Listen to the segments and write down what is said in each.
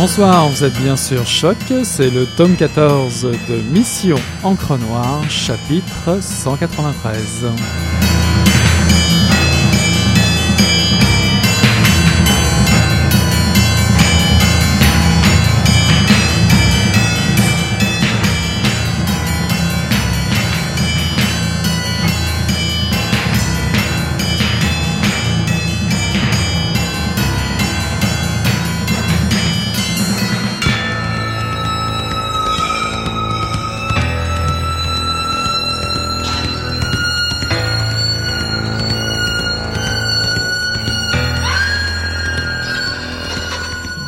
Bonsoir, vous êtes bien sûr Choc, c'est le tome 14 de Mission Encre Noire, chapitre 193.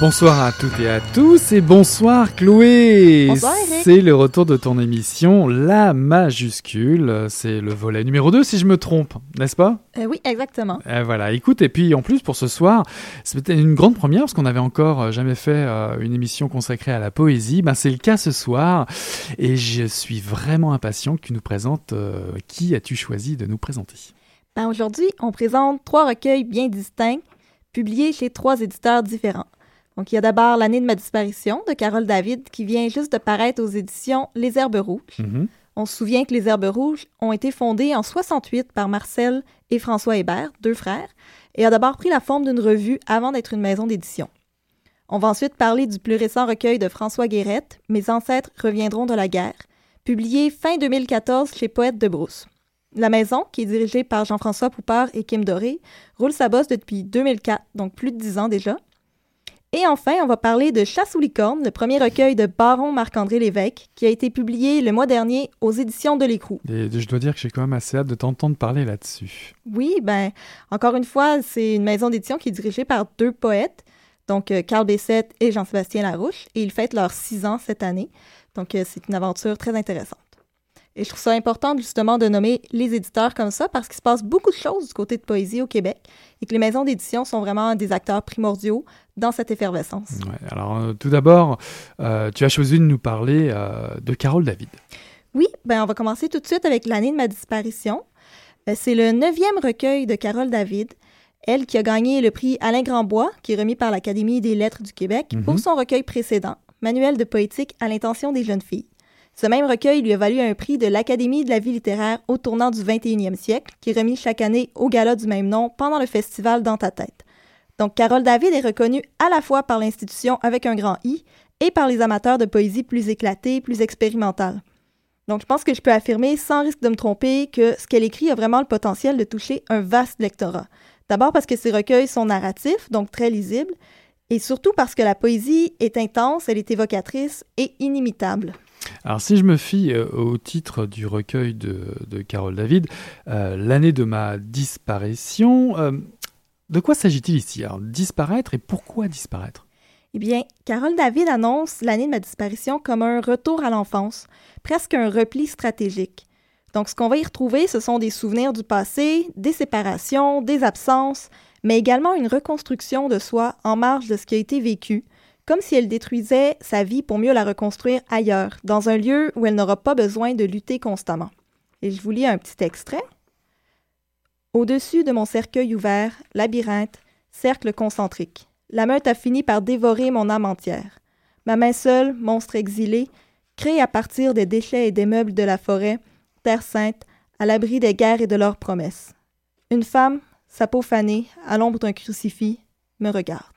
Bonsoir à toutes et à tous et bonsoir Chloé. Bonsoir. C'est le retour de ton émission La Majuscule. C'est le volet numéro 2 si je me trompe, n'est-ce pas? Euh, oui, exactement. Euh, voilà, écoute, et puis en plus pour ce soir, peut-être une grande première parce qu'on n'avait encore euh, jamais fait euh, une émission consacrée à la poésie. Ben, c'est le cas ce soir et je suis vraiment impatient que tu nous présentes qui as-tu choisi de nous présenter? Ben, Aujourd'hui, on présente trois recueils bien distincts, publiés chez trois éditeurs différents. Donc, il y a d'abord L'année de ma disparition de Carole David, qui vient juste de paraître aux éditions Les Herbes Rouges. Mhm. On se souvient que les Herbes Rouges ont été fondées en 68 par Marcel et François Hébert, deux frères, et a d'abord pris la forme d'une revue avant d'être une maison d'édition. On va ensuite parler du plus récent recueil de François Guérette, Mes ancêtres reviendront de la guerre, publié fin 2014 chez Poète de Brousse. La maison, qui est dirigée par Jean-François Poupard et Kim Doré, roule sa bosse depuis 2004, donc plus de dix ans déjà. Et enfin, on va parler de Chasse aux licornes, le premier recueil de Baron Marc-André Lévesque, qui a été publié le mois dernier aux éditions de l'Écrou. Et je dois dire que j'ai quand même assez hâte de t'entendre parler là-dessus. Oui, ben, encore une fois, c'est une maison d'édition qui est dirigée par deux poètes, donc euh, Carl Bessette et Jean-Sébastien Larouche, et ils fêtent leurs six ans cette année. Donc, euh, c'est une aventure très intéressante. Et je trouve ça important, justement, de nommer les éditeurs comme ça, parce qu'il se passe beaucoup de choses du côté de poésie au Québec, et que les maisons d'édition sont vraiment des acteurs primordiaux dans cette effervescence. Ouais, alors euh, tout d'abord, euh, tu as choisi de nous parler euh, de Carole David. Oui, ben on va commencer tout de suite avec l'année de ma disparition. C'est le neuvième recueil de Carole David, elle qui a gagné le prix Alain Grandbois, qui est remis par l'Académie des lettres du Québec, Mhm. pour son recueil précédent, Manuel de poétique à l'intention des jeunes filles. Ce même recueil lui a valu un prix de l'Académie de la vie littéraire au tournant du 21e siècle, qui est remis chaque année au gala du même nom pendant le festival Dans ta tête. Donc, Carole David est reconnue à la fois par l'institution avec un grand I et par les amateurs de poésie plus éclatée, plus expérimentale. Donc, je pense que je peux affirmer, sans risque de me tromper, que ce qu'elle écrit a vraiment le potentiel de toucher un vaste lectorat. D'abord parce que ses recueils sont narratifs, donc très lisibles, et surtout parce que la poésie est intense, elle est évocatrice et inimitable. Alors si je me fie euh, au titre du recueil de, Carole David, euh, L'année de ma disparition, euh, de quoi s'agit-il ici? Alors disparaître et pourquoi disparaître? Eh bien, Carole David annonce l'année de ma disparition comme un retour à l'enfance, presque un repli stratégique. Donc, ce qu'on va y retrouver, ce sont des souvenirs du passé, des séparations, des absences, mais également une reconstruction de soi en marge de ce qui a été vécu, comme si elle détruisait sa vie pour mieux la reconstruire ailleurs, dans un lieu où elle n'aura pas besoin de lutter constamment. Et je vous lis un petit extrait. Au-dessus de mon cercueil ouvert, labyrinthe, cercle concentrique. La meute a fini par dévorer mon âme entière. Ma main seule, monstre exilé, créé à partir des déchets et des meubles de la forêt, terre sainte, à l'abri des guerres et de leurs promesses. Une femme, sa peau fanée, à l'ombre d'un crucifix, me regarde.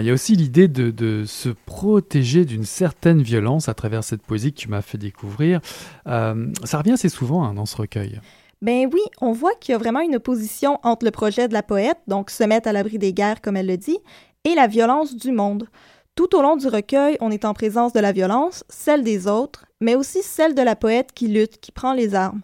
Il y a aussi l'idée de, se protéger d'une certaine violence à travers cette poésie que tu m'as fait découvrir. Euh, ça revient assez souvent hein, dans ce recueil. Ben oui, on voit qu'il y a vraiment une opposition entre le projet de la poète, donc se mettre à l'abri des guerres comme elle le dit, et la violence du monde. Tout au long du recueil, on est en présence de la violence, celle des autres, mais aussi celle de la poète qui lutte, qui prend les armes.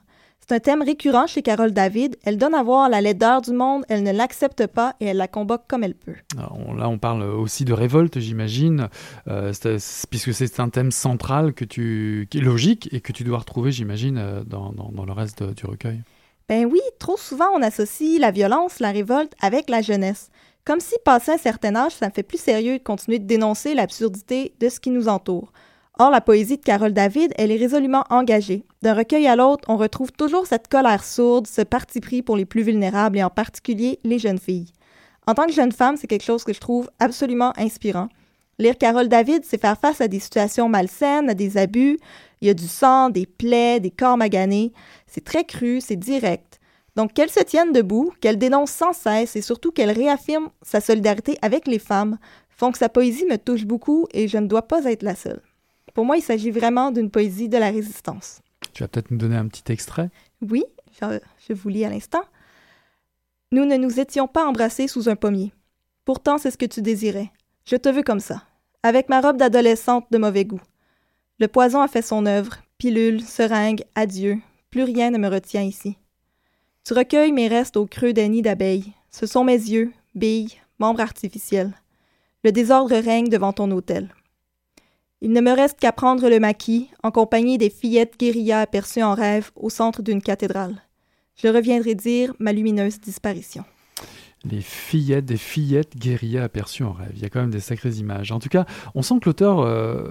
C'est un thème récurrent chez Carole David. Elle donne à voir la laideur du monde, elle ne l'accepte pas et elle la combat comme elle peut. là, on parle aussi de révolte, j'imagine, euh, puisque c'est un thème central que tu, qui est logique et que tu dois retrouver, j'imagine, euh, dans, dans, le reste du recueil. Ben oui, trop souvent on associe la violence, la révolte avec la jeunesse. Comme si, passé un certain âge, ça me fait plus sérieux de continuer de dénoncer l'absurdité de ce qui nous entoure. Or, la poésie de Carole David, elle est résolument engagée. D'un recueil à l'autre, on retrouve toujours cette colère sourde, ce parti pris pour les plus vulnérables et en particulier les jeunes filles. En tant que jeune femme, c'est quelque chose que je trouve absolument inspirant. Lire Carole David, c'est faire face à des situations malsaines, à des abus. Il y a du sang, des plaies, des corps maganés. C'est très cru, c'est direct. Donc qu'elle se tienne debout, qu'elle dénonce sans cesse et surtout qu'elle réaffirme sa solidarité avec les femmes font que sa poésie me touche beaucoup et je ne dois pas être la seule. Pour moi, il s'agit vraiment d'une poésie de la résistance. Tu vas peut-être nous donner un petit extrait? Oui, je, vous lis à l'instant. Nous ne nous étions pas embrassés sous un pommier. Pourtant, c'est ce que tu désirais. Je te veux comme ça, avec ma robe d'adolescente de mauvais goût. Le poison a fait son œuvre, pilule, seringue, adieu, plus rien ne me retient ici. Tu recueilles mes restes au creux des nids d'abeilles. Ce sont mes yeux, billes, membres artificiels. Le désordre règne devant ton hôtel. Il ne me reste qu'à prendre le maquis en compagnie des fillettes guérillas aperçues en rêve au centre d'une cathédrale. Je reviendrai dire ma lumineuse disparition. Les fillettes, des fillettes guérillas aperçues en rêve. Il y a quand même des sacrées images. En tout cas, on sent que l'auteur euh,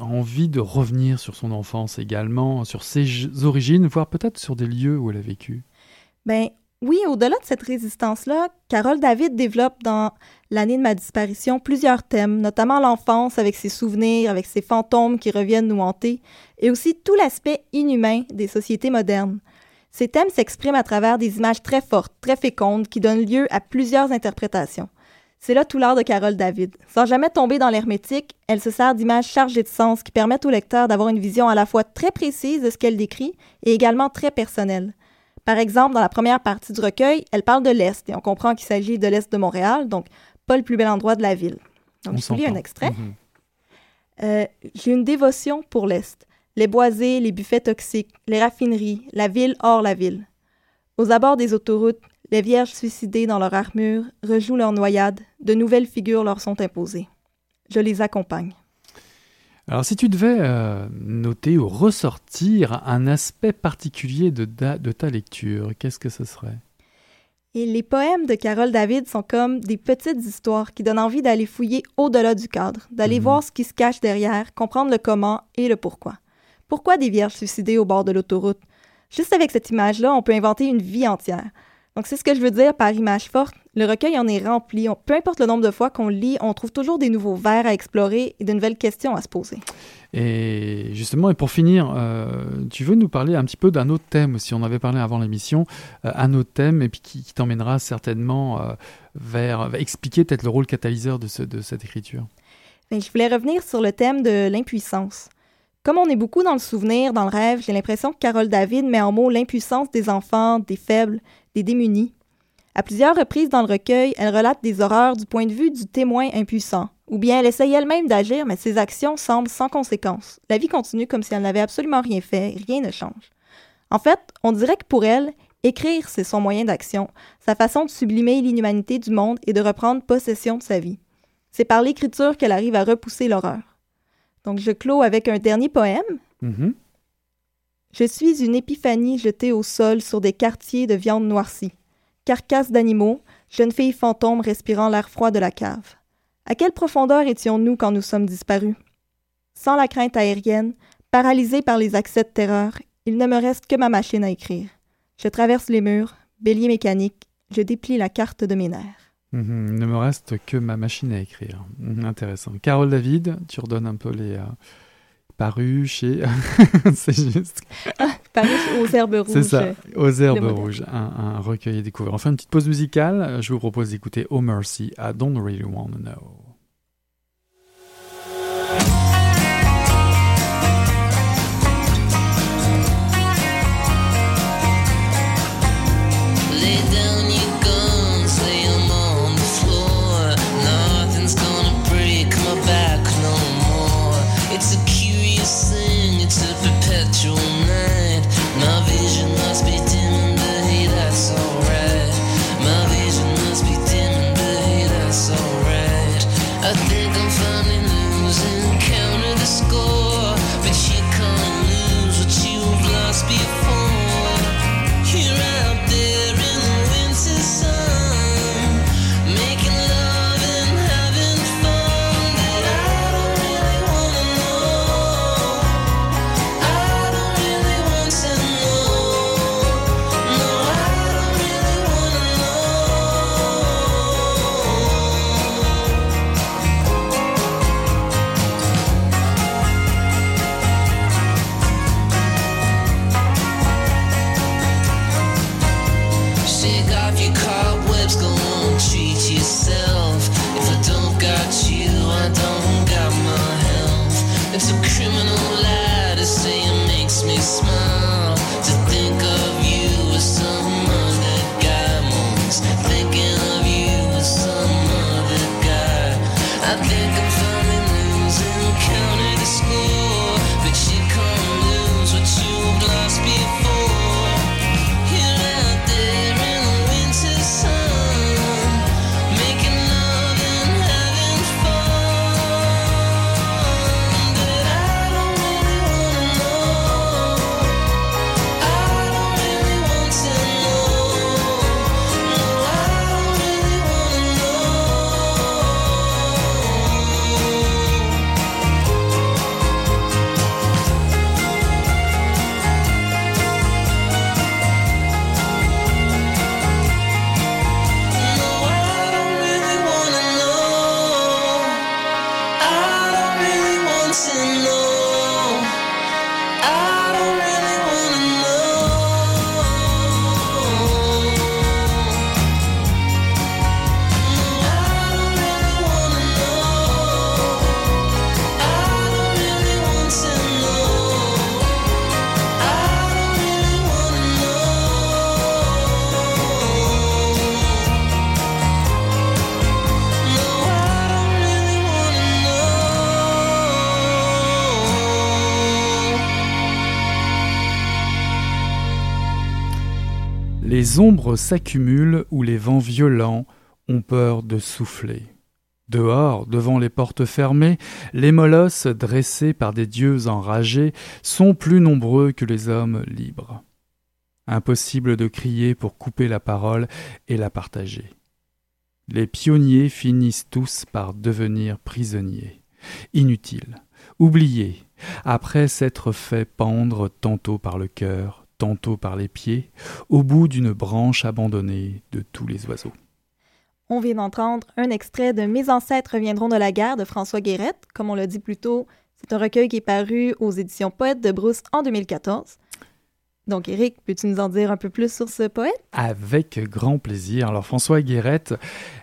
a envie de revenir sur son enfance également, sur ses origines, voire peut-être sur des lieux où elle a vécu. Ben, oui, au-delà de cette résistance-là, Carole David développe dans l'année de ma disparition plusieurs thèmes, notamment l'enfance avec ses souvenirs, avec ses fantômes qui reviennent nous hanter, et aussi tout l'aspect inhumain des sociétés modernes. Ces thèmes s'expriment à travers des images très fortes, très fécondes, qui donnent lieu à plusieurs interprétations. C'est là tout l'art de Carole David. Sans jamais tomber dans l'hermétique, elle se sert d'images chargées de sens qui permettent au lecteur d'avoir une vision à la fois très précise de ce qu'elle décrit et également très personnelle. Par exemple, dans la première partie du recueil, elle parle de l'Est et on comprend qu'il s'agit de l'Est de Montréal, donc pas le plus bel endroit de la ville. Donc, je vous lis un extrait. Mhm. Euh, j'ai une dévotion pour l'Est. Les boisés, les buffets toxiques, les raffineries, la ville hors la ville. Aux abords des autoroutes, les vierges suicidées dans leur armure rejouent leur noyade, de nouvelles figures leur sont imposées. Je les accompagne. Alors si tu devais euh, noter ou ressortir un aspect particulier de, de ta lecture, qu'est-ce que ce serait? Et les poèmes de Carole David sont comme des petites histoires qui donnent envie d'aller fouiller au-delà du cadre, d'aller mhm. voir ce qui se cache derrière, comprendre le comment et le pourquoi. Pourquoi des vierges suicidées au bord de l'autoroute? Juste avec cette image-là, on peut inventer une vie entière. Donc c'est ce que je veux dire par image forte. Le recueil en est rempli. peu importe le nombre de fois qu'on lit, on trouve toujours des nouveaux vers à explorer et de nouvelles questions à se poser. Et justement, et pour finir, euh, tu veux nous parler un petit peu d'un autre thème aussi. On avait parlé avant l'émission, euh, un autre thème, et puis qui, qui t'emmènera certainement euh, vers, expliquer peut-être le rôle catalyseur de, ce, de cette écriture. Je voulais revenir sur le thème de l'impuissance. Comme on est beaucoup dans le souvenir, dans le rêve, j'ai l'impression que Carole David met en mots l'impuissance des enfants, des faibles, des démunis. À plusieurs reprises dans le recueil, elle relate des horreurs du point de vue du témoin impuissant, ou bien elle essaye elle-même d'agir, mais ses actions semblent sans conséquence. La vie continue comme si elle n'avait absolument rien fait, rien ne change. En fait, on dirait que pour elle, écrire, c'est son moyen d'action, sa façon de sublimer l'inhumanité du monde et de reprendre possession de sa vie. C'est par l'écriture qu'elle arrive à repousser l'horreur. Donc je clôt avec un dernier poème. Mhm. Je suis une épiphanie jetée au sol sur des quartiers de viande noircie. Carcasses d'animaux, jeune fille fantôme respirant l'air froid de la cave. À quelle profondeur étions-nous quand nous sommes disparus? Sans la crainte aérienne, paralysée par les accès de terreur, il ne me reste que ma machine à écrire. Je traverse les murs, bélier mécanique, je déplie la carte de mes nerfs. Mhm. Il ne me reste que ma machine à écrire. Mhm, Intéressant. Carole David, tu redonnes un peu les... euh, parus chez... c'est juste... Paris aux herbes rouges. C'est ça, aux herbes rouges, un, un recueil et découvert. Enfin, une petite pause musicale. Je vous propose d'écouter Oh Mercy à Don't Really Wanna Know. Les ombres s'accumulent où les vents violents ont peur de souffler. Dehors, devant les portes fermées, les molosses dressés par des dieux enragés sont plus nombreux que les hommes libres. Impossible de crier pour couper la parole et la partager. Les pionniers finissent tous par devenir prisonniers, inutiles, oubliés, après s'être fait pendre tantôt par le cœur, tantôt par les pieds, au bout d'une branche abandonnée de tous les oiseaux. On vient d'entendre un extrait de Mes ancêtres reviendront de la guerre de François Guérette. Comme on l'a dit plus tôt, C'est un recueil qui est paru aux éditions Poète de Brousse en 2014. Donc, Eric, peux-tu nous en dire un peu plus sur ce poète? Avec grand plaisir. Alors François Guérette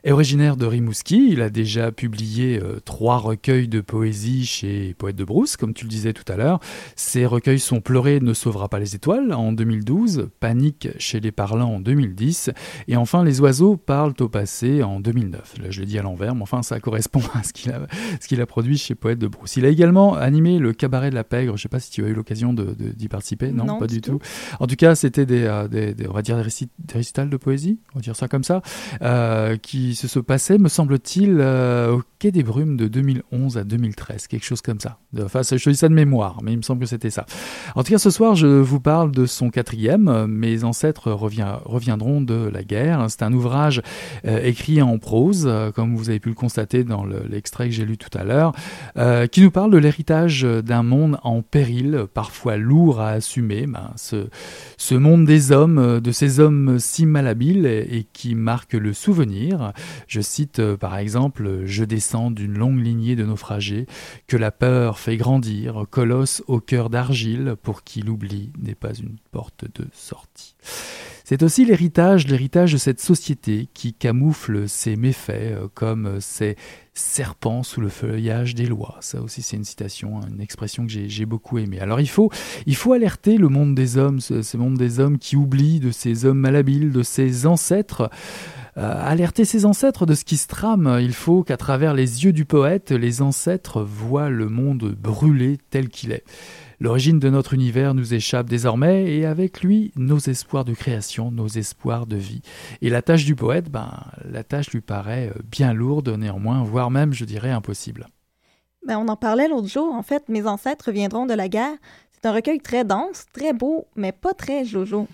est originaire de Rimouski. Il a déjà publié euh, trois recueils de poésie chez Poète de Brousse, comme tu le disais tout à l'heure. Ces recueils sont Pleurer ne sauvera pas les étoiles en 2012, Panique chez les parlants en 2010, et enfin Les oiseaux parlent au passé en 2009. Là je le dis à l'envers, mais enfin ça correspond à ce qu'il a, ce qu'il a produit chez Poète de Brousse. Il a également animé le Cabaret de la Pègre. Je sais pas si tu as eu l'occasion de- de- d'y participer. Non, Non, pas du du tout. tout. En tout cas, c'était des, euh, des- des- on va dire des, récit- des récitals de poésie, on va dire ça comme ça, euh, qui se, se passaient, me semble-t-il, euh, au Des Brumes de 2011 à 2013, quelque chose comme ça. Enfin, je dis ça de mémoire, mais il me semble que c'était ça. En tout cas, ce soir, je vous parle de son quatrième. Mes ancêtres reviendront de la guerre. C'est un ouvrage euh, écrit en prose, euh, comme vous avez pu le constater dans le- l'extrait que j'ai lu tout à l'heure, euh, qui nous parle de l'héritage d'un monde en péril, parfois lourd à assumer. Ben, ce, monde des hommes, de ces hommes si malhabiles et, qui marquent le souvenir. Je cite par exemple Je d'une longue lignée de naufragés que la peur fait grandir, colosse au cœur d'argile pour qui l'oubli n'est pas une porte de sortie. C'est aussi l'héritage, l'héritage de cette société qui camoufle ses méfaits euh, comme ces serpents sous le feuillage des lois. Ça aussi, c'est une citation, une expression que j'ai j'ai beaucoup aimée. Alors, il faut, il faut alerter le monde des hommes, ce, ce monde des hommes qui oublie de ces hommes malhabiles, de ces ancêtres. Euh, alerter ses ancêtres de ce qui se trame. Il faut qu'à travers les yeux du poète, les ancêtres voient le monde brûler tel qu'il est. L'origine de notre univers nous échappe désormais et avec lui nos espoirs de création, nos espoirs de vie. Et la tâche du poète, ben, la tâche lui paraît euh, bien lourde néanmoins, voire même, je dirais, impossible. Ben, on en parlait l'autre jour. En fait, Mes ancêtres reviendront de la guerre. C'est un recueil très dense, très beau, mais pas très jojo.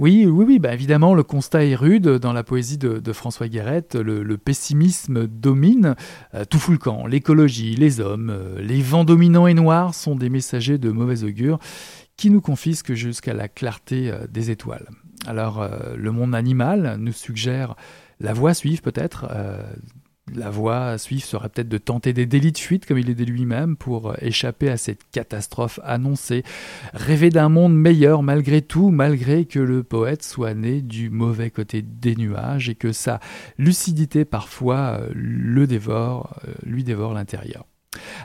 Oui, oui, oui, bah évidemment, le constat est rude. Dans la poésie de, François Guérette, le, pessimisme domine. Euh, tout fout le camp. L'écologie, les hommes, euh, les vents dominants et noirs sont des messagers de mauvais augure qui nous confisquent jusqu'à la clarté euh, des étoiles. Alors, le monde animal nous suggère la voie à suivre peut-être. La voie à suivre serait peut-être de tenter des délits de fuite, comme il dit lui-même, pour euh, échapper à cette catastrophe annoncée. Rêver d'un monde meilleur malgré tout, malgré que le poète soit né du mauvais côté des nuages et que sa lucidité parfois euh, le dévore, euh, lui dévore l'intérieur.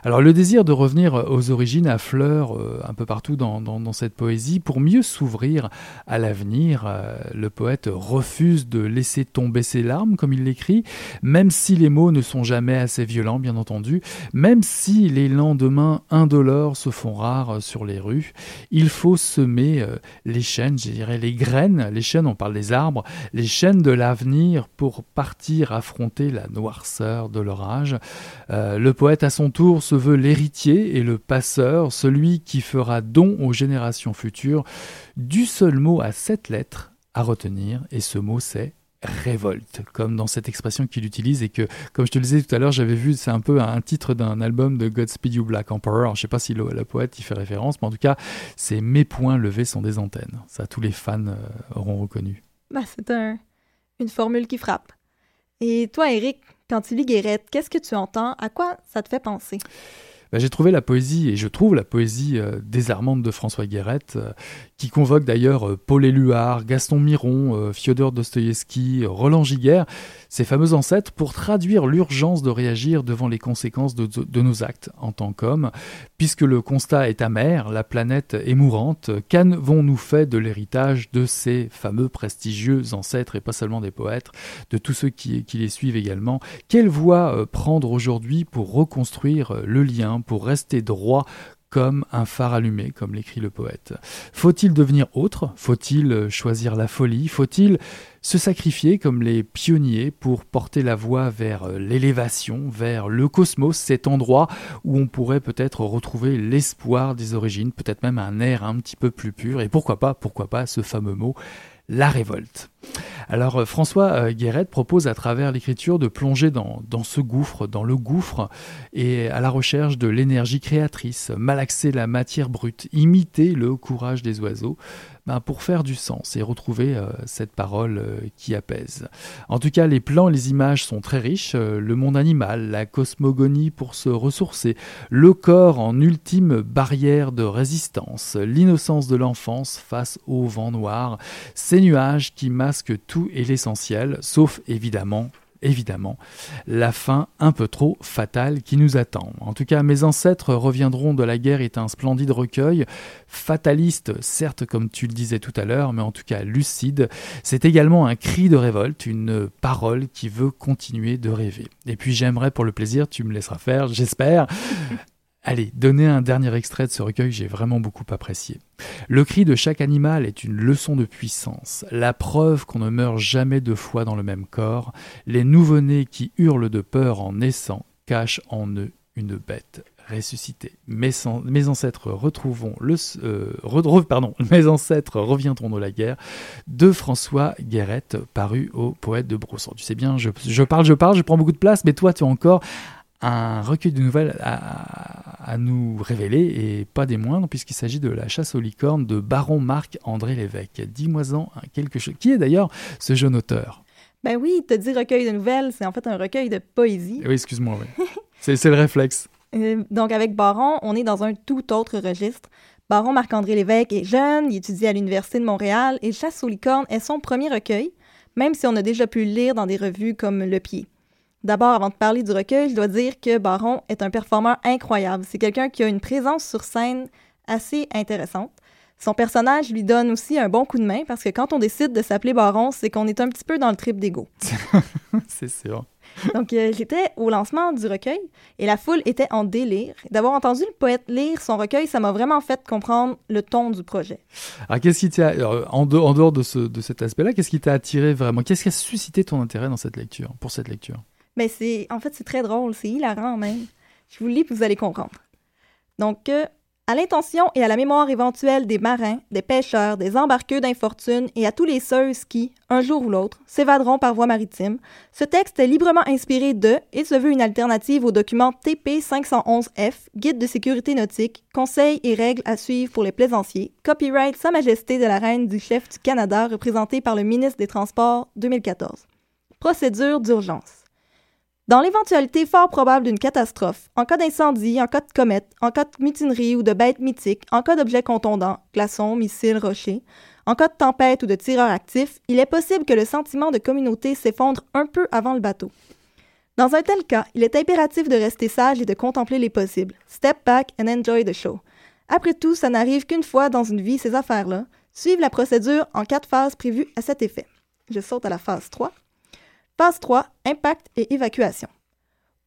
Alors le désir de revenir aux origines affleure euh, un peu partout dans, cette poésie. Pour mieux s'ouvrir à l'avenir, euh, le poète refuse de laisser tomber ses larmes, comme il l'écrit, même si les mots ne sont jamais assez violents, bien entendu, même si les lendemains indolores se font rares sur les rues, il faut semer euh, les chaînes, je dirais les graines, les chaînes, on parle des arbres, les chaînes de l'avenir pour partir affronter la noirceur de l'orage. Euh, le poète à son se veut l'héritier et le passeur, celui qui fera don aux générations futures du seul mot à sept lettres à retenir, et ce mot c'est révolte, comme dans cette expression qu'il utilise et que, comme je te le disais tout à l'heure, j'avais vu, c'est un peu un titre d'un album de Godspeed You Black Emperor. Je sais pas si le, le poète y fait référence, mais en tout cas, c'est mes poings levés sont des antennes. Ça, tous les fans euh, auront reconnu. Ben, c'est un, une formule qui frappe. Et toi, Eric, quand tu lis Guérette, qu'est-ce que tu entends? À quoi ça te fait penser? Ben, j'ai trouvé la poésie, et je trouve la poésie euh, désarmante de François Guérette, euh, qui convoque d'ailleurs euh, Paul Éluard, Gaston Miron, euh, Fyodor Dostoïevski, Roland Giguère, ses fameux ancêtres, pour traduire l'urgence de réagir devant les conséquences de, nos actes en tant qu'hommes. Puisque le constat est amer, la planète est mourante, qu'avons-nous fait de l'héritage de ces fameux prestigieux ancêtres, et pas seulement des poètes, de tous ceux qui, les suivent également? Quelle voie prendre aujourd'hui pour reconstruire le lien, pour rester droit comme un phare allumé, comme l'écrit le poète. Faut-il devenir autre? Faut-il euh, choisir la folie? Faut-il se sacrifier comme les pionniers pour porter la voie vers euh, l'élévation, vers le cosmos, cet endroit où on pourrait peut-être retrouver l'espoir des origines, peut-être même un air un petit peu plus pur, et pourquoi pas, pourquoi pas ce fameux mot, la révolte? Alors euh, François euh, Guéret propose à travers l'écriture de plonger dans, ce gouffre, dans le gouffre, et à la recherche de l'énergie créatrice, malaxer la matière brute, imiter le courage des oiseaux, ben, pour faire du sens et retrouver euh, cette parole qui apaise. En tout cas, les plans, les images sont très riches. le monde animal, la cosmogonie pour se ressourcer, le corps en ultime barrière de résistance, l'innocence de l'enfance face au vent noir, ces nuages qui masquent tout et l'essentiel, sauf évidemment évidemment, la fin un peu trop fatale qui nous attend. En tout cas, Mes ancêtres reviendront de la guerre est un splendide recueil, fataliste, certes, comme tu le disais tout à l'heure, mais en tout cas lucide. C'est également un cri de révolte, une parole qui veut continuer de rêver. Et puis j'aimerais pour le plaisir, tu me laisseras faire, j'espère. Allez, donner un dernier extrait de ce recueil j'ai vraiment beaucoup apprécié. Le cri de chaque animal est une leçon de puissance, la preuve qu'on ne meurt jamais deux fois dans le même corps. Les nouveau-nés qui hurlent de peur en naissant cachent en eux une bête ressuscitée. Mes, ancêtres retrouvons le, euh, pardon, mes ancêtres reviendront de la guerre de François Guérette, paru au poète de Brousson. Tu sais bien, je, je parle, je parle, je prends beaucoup de place, mais toi, tu as encore un recueil de nouvelles à, à nous révéler, et pas des moindres, puisqu'il s'agit de La chasse aux licornes de Baron Marc-André Lévesque. Dis-moi-en quelque chose. Qui est d'ailleurs ce jeune auteur? Ben oui, te dit recueil de nouvelles, c'est en fait un recueil de poésie. Oui, excuse-moi, oui. c'est c'est le réflexe. Euh, donc, avec Baron, on est dans un tout autre registre. Baron Marc-André Lévesque est jeune, il étudie à l'Université de Montréal et Chasse aux licornes est son premier recueil, même si on a déjà pu le lire dans des revues comme Le Pied. D'abord, avant de parler du recueil, je dois dire que Baron est un performeur incroyable. C'est quelqu'un qui a une présence sur scène assez intéressante. Son personnage lui donne aussi un bon coup de main parce que quand on décide de s'appeler Baron, c'est qu'on est un petit peu dans le trip d'ego. c'est sûr. Donc, euh, j'étais au lancement du recueil et la foule était en délire. D'avoir entendu le poète lire son recueil, ça m'a vraiment fait comprendre le ton du projet. Alors, qu'est-ce qui t'a, alors, en, dehors, en dehors de, ce, de cet aspect-là, qu'est-ce qui t'a attiré vraiment? Qu'est-ce qui a suscité ton intérêt dans cette lecture, pour cette lecture? Mais c'est, en fait, c'est très drôle, c'est hilarant même. Je vous lis puis vous allez comprendre. Donc, euh, à l'intention et à la mémoire éventuelle des marins, des pêcheurs, des embarqueux d'infortune et à tous les ceux qui, un jour ou l'autre, s'évaderont par voie maritime, ce texte est librement inspiré de et se veut une alternative au document TP 511F, Guide de sécurité nautique, conseils et règles à suivre pour les plaisanciers, copyright Sa Majesté de la Reine du chef du Canada, représenté par le ministre des Transports 2014. Procédure d'urgence. Dans l'éventualité fort probable d'une catastrophe, en cas d'incendie, en cas de comète, en cas de mutinerie ou de bête mythique, en cas d'objet contondant, glaçons, missiles, rochers, en cas de tempête ou de tireur actif, il est possible que le sentiment de communauté s'effondre un peu avant le bateau. Dans un tel cas, il est impératif de rester sage et de contempler les possibles. Step back and enjoy the show. Après tout, ça n'arrive qu'une fois dans une vie, ces affaires-là. Suivre la procédure en quatre phases prévues à cet effet. Je saute à la phase 3. Phase 3, impact et évacuation.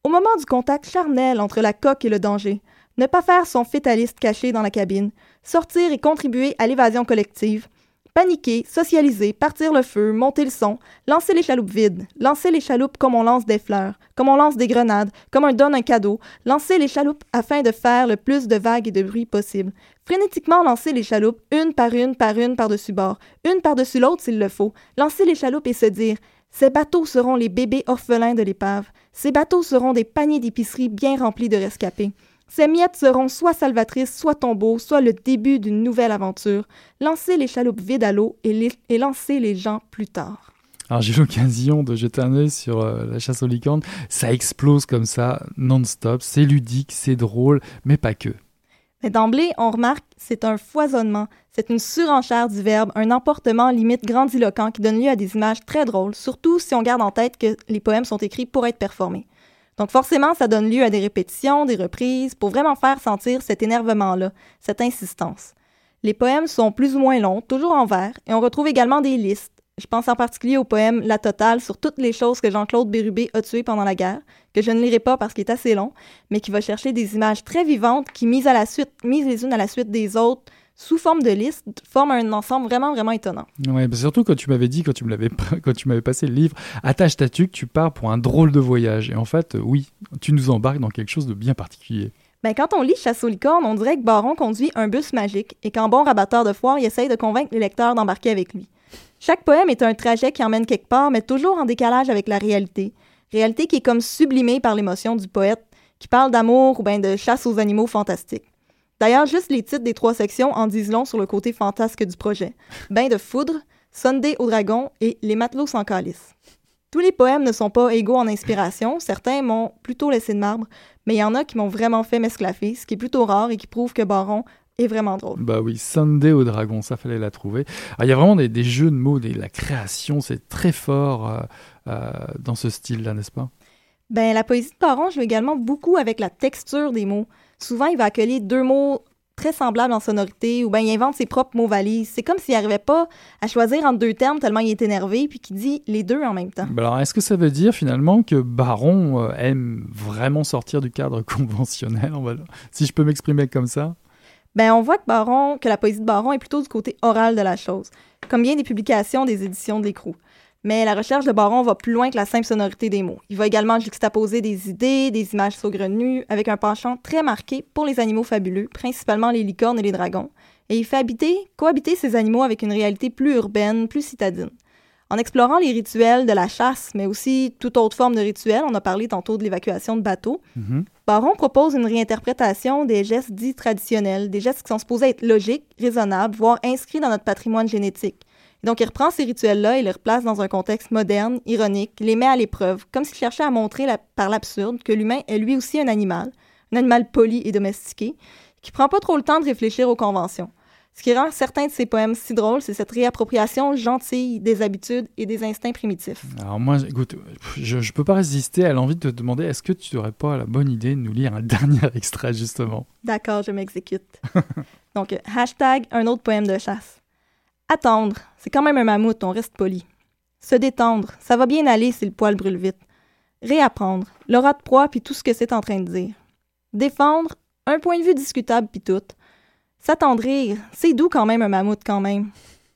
Au moment du contact charnel entre la coque et le danger, ne pas faire son fétaliste caché dans la cabine, sortir et contribuer à l'évasion collective, paniquer, socialiser, partir le feu, monter le son, lancer les chaloupes vides, lancer les chaloupes comme on lance des fleurs, comme on lance des grenades, comme on donne un cadeau, lancer les chaloupes afin de faire le plus de vagues et de bruit possible, frénétiquement lancer les chaloupes une par une par une par-dessus bord, une par-dessus l'autre s'il le faut, lancer les chaloupes et se dire ces bateaux seront les bébés orphelins de l'épave. Ces bateaux seront des paniers d'épicerie bien remplis de rescapés. Ces miettes seront soit salvatrices, soit tombeaux, soit le début d'une nouvelle aventure. Lancez les chaloupes vides à l'eau et, lancez les gens plus tard. Alors j'ai l'occasion de jeter un œil sur euh, la chasse aux licornes. Ça explose comme ça, non-stop. C'est ludique, c'est drôle, mais pas que. D'emblée, on remarque c'est un foisonnement, c'est une surenchère du verbe, un emportement limite grandiloquent qui donne lieu à des images très drôles, surtout si on garde en tête que les poèmes sont écrits pour être performés. Donc forcément, ça donne lieu à des répétitions, des reprises, pour vraiment faire sentir cet énervement-là, cette insistance. Les poèmes sont plus ou moins longs, toujours en vers, et on retrouve également des listes. Je pense en particulier au poème La Totale sur toutes les choses que Jean-Claude Bérubé a tuées pendant la guerre, que je ne lirai pas parce qu'il est assez long, mais qui va chercher des images très vivantes qui, mises, à la suite, mises les unes à la suite des autres, sous forme de liste, forment un ensemble vraiment, vraiment étonnant. Bah surtout quand tu m'avais dit, tu quand tu m'avais passé le livre, attache ta tuque, tu pars pour un drôle de voyage. Et en fait, euh, oui, tu nous embarques dans quelque chose de bien particulier. Ben, quand on lit Chasse aux licornes, on dirait que Baron conduit un bus magique et qu'en bon rabatteur de foire, il essaye de convaincre les lecteurs d'embarquer avec lui. Chaque poème est un trajet qui emmène quelque part, mais toujours en décalage avec la réalité. Réalité qui est comme sublimée par l'émotion du poète, qui parle d'amour ou bien de chasse aux animaux fantastiques. D'ailleurs, juste les titres des trois sections en disent long sur le côté fantasque du projet. Bain de foudre, Sunday au dragon et Les matelots sans calice. Tous les poèmes ne sont pas égaux en inspiration, certains m'ont plutôt laissé de marbre, mais il y en a qui m'ont vraiment fait m'esclaffer, ce qui est plutôt rare et qui prouve que Baron est vraiment drôle. Bah oui, Sunday au dragon, ça fallait la trouver. Alors, il y a vraiment des, des jeux de mots, des, la création, c'est très fort euh, euh, dans ce style-là, n'est-ce pas? Ben, la poésie de Baron joue également beaucoup avec la texture des mots. Souvent, il va accoler deux mots très semblables en sonorité ou bien il invente ses propres mots valises. C'est comme s'il n'arrivait pas à choisir entre deux termes tellement il est énervé puis qu'il dit les deux en même temps. Bah Alors, est-ce que ça veut dire finalement que Baron euh, aime vraiment sortir du cadre conventionnel. Si je peux m'exprimer comme ça Ben, on voit que Baron, que la poésie de Baron est plutôt du côté oral de la chose, comme bien des publications des éditions de l'écrou. Mais la recherche de Baron va plus loin que la simple sonorité des mots. Il va également juxtaposer des idées, des images saugrenues, avec un penchant très marqué pour les animaux fabuleux, principalement les licornes et les dragons. Et il fait habiter, cohabiter ces animaux avec une réalité plus urbaine, plus citadine. En explorant les rituels de la chasse, mais aussi toute autre forme de rituel, on a parlé tantôt de l'évacuation de bateaux, Mhm. Baron propose une réinterprétation des gestes dits traditionnels, des gestes qui sont supposés être logiques, raisonnables, voire inscrits dans notre patrimoine génétique. Et donc, il reprend ces rituels-là et les replace dans un contexte moderne, ironique, les met à l'épreuve, comme s'il cherchait à montrer la- par l'absurde que l'humain est lui aussi un animal, un animal poli et domestiqué, qui prend pas trop le temps de réfléchir aux conventions. Ce qui rend certains de ses poèmes si drôles, c'est cette réappropriation gentille des habitudes et des instincts primitifs. Alors moi, écoute, je ne peux pas résister à l'envie de te demander, est-ce que tu n'aurais pas la bonne idée de nous lire un dernier extrait justement? D'accord, je m'exécute. Donc, euh, hashtag un autre poème de chasse. Attendre, c'est quand même un mammouth, on reste poli. Se détendre, ça va bien aller si le poil brûle vite. Réapprendre, l'aura de proie puis tout ce que c'est en train de dire. Défendre, un point de vue discutable puis tout. S'attendrir, c'est doux quand même un mammouth quand même.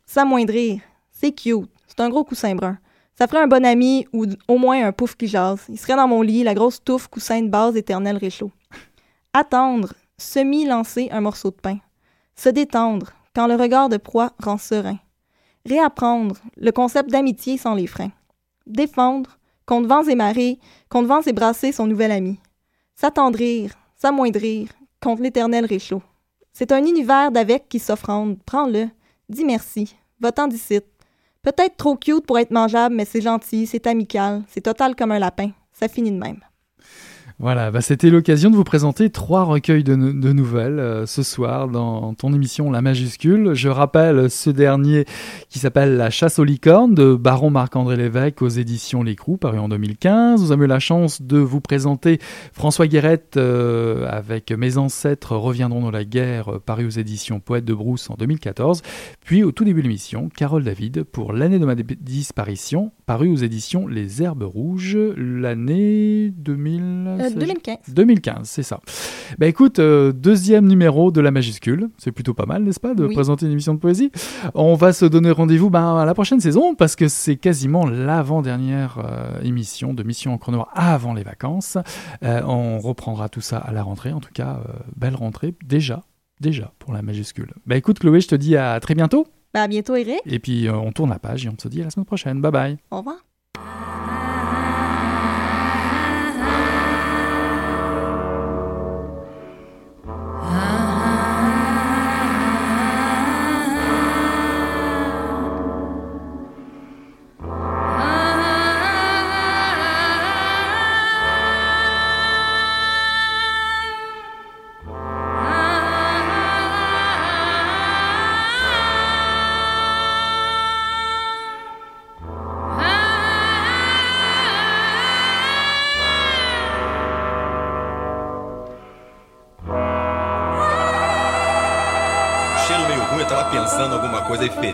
S'amoindrir, c'est cute, c'est un gros coussin brun. Ça ferait un bon ami ou au moins un pouf qui jase. Il serait dans mon lit, la grosse touffe coussin de base éternel réchaud. Attendre, semi-lancer un morceau de pain. Se détendre, quand le regard de proie rend serein. Réapprendre, le concept d'amitié sans les freins. Défendre, contre vents et marées, contre vents et brasser son nouvel ami. S'attendrir, s'amoindrir, contre l'éternel réchaud. C'est un univers d'avec qui s'offrande, prends-le, dis merci, va-t'en d'ici. Peut-être trop cute pour être mangeable, mais c'est gentil, c'est amical, c'est total comme un lapin. Ça finit de même. Voilà, bah, c'était l'occasion de vous présenter trois recueils de, no- de nouvelles euh, ce soir dans ton émission La Majuscule. Je rappelle ce dernier qui s'appelle La chasse aux licornes de Baron Marc-André Lévesque aux éditions L'Écrou, paru en 2015. Nous avons eu la chance de vous présenter François Guérette euh, avec Mes ancêtres reviendront dans la guerre, euh, paru aux éditions Poète de Brousse en 2014. Puis au tout début de l'émission, Carole David pour l'année de ma disparition, paru aux éditions Les Herbes Rouges, l'année 2000. Euh, ça- 2015. 2015, c'est ça. Bah écoute, euh, deuxième numéro de la majuscule, c'est plutôt pas mal, n'est-ce pas, de Oui. présenter une émission de poésie. On va se donner rendez-vous ben, à la prochaine saison parce que c'est quasiment l'avant-dernière euh, émission de Mission en Chrono Noir avant les vacances. Euh, on reprendra tout ça à la rentrée, en tout cas, euh, belle rentrée déjà, déjà pour la majuscule. Bah écoute Chloé, je te dis à très bientôt à bientôt, Eric. et puis euh, on tourne la page et on se dit à la semaine prochaine. Bye bye. Au revoir.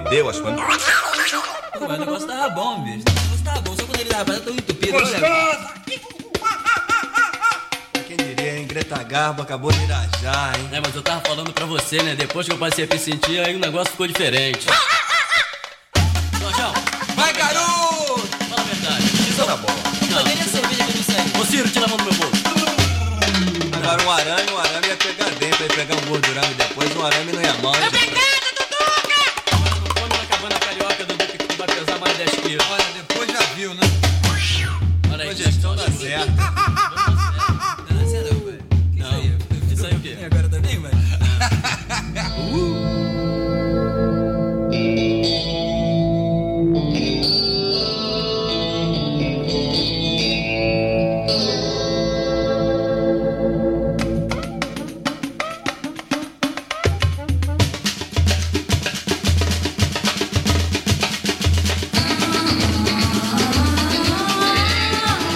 E fedeu, acho que. Mas o negócio tava bom, bicho. O negócio tava bom, só quando ele tava tão entupido. Olha, Quem diria, hein? Greta Garbo acabou de irajar, hein? né, mas eu tava falando pra você, né? Depois que eu passei a me sentir, aí o negócio ficou diferente. Jorjão, Vai, garoto! fala a verdade. Isso na bola. Não, nem a cerveja que não. Ô, Ciro, tira a mão do meu bolso. Agora um arame, um arame ia pegar dentro, ia pegar um gordurame depois, um arame não ia mal. hein?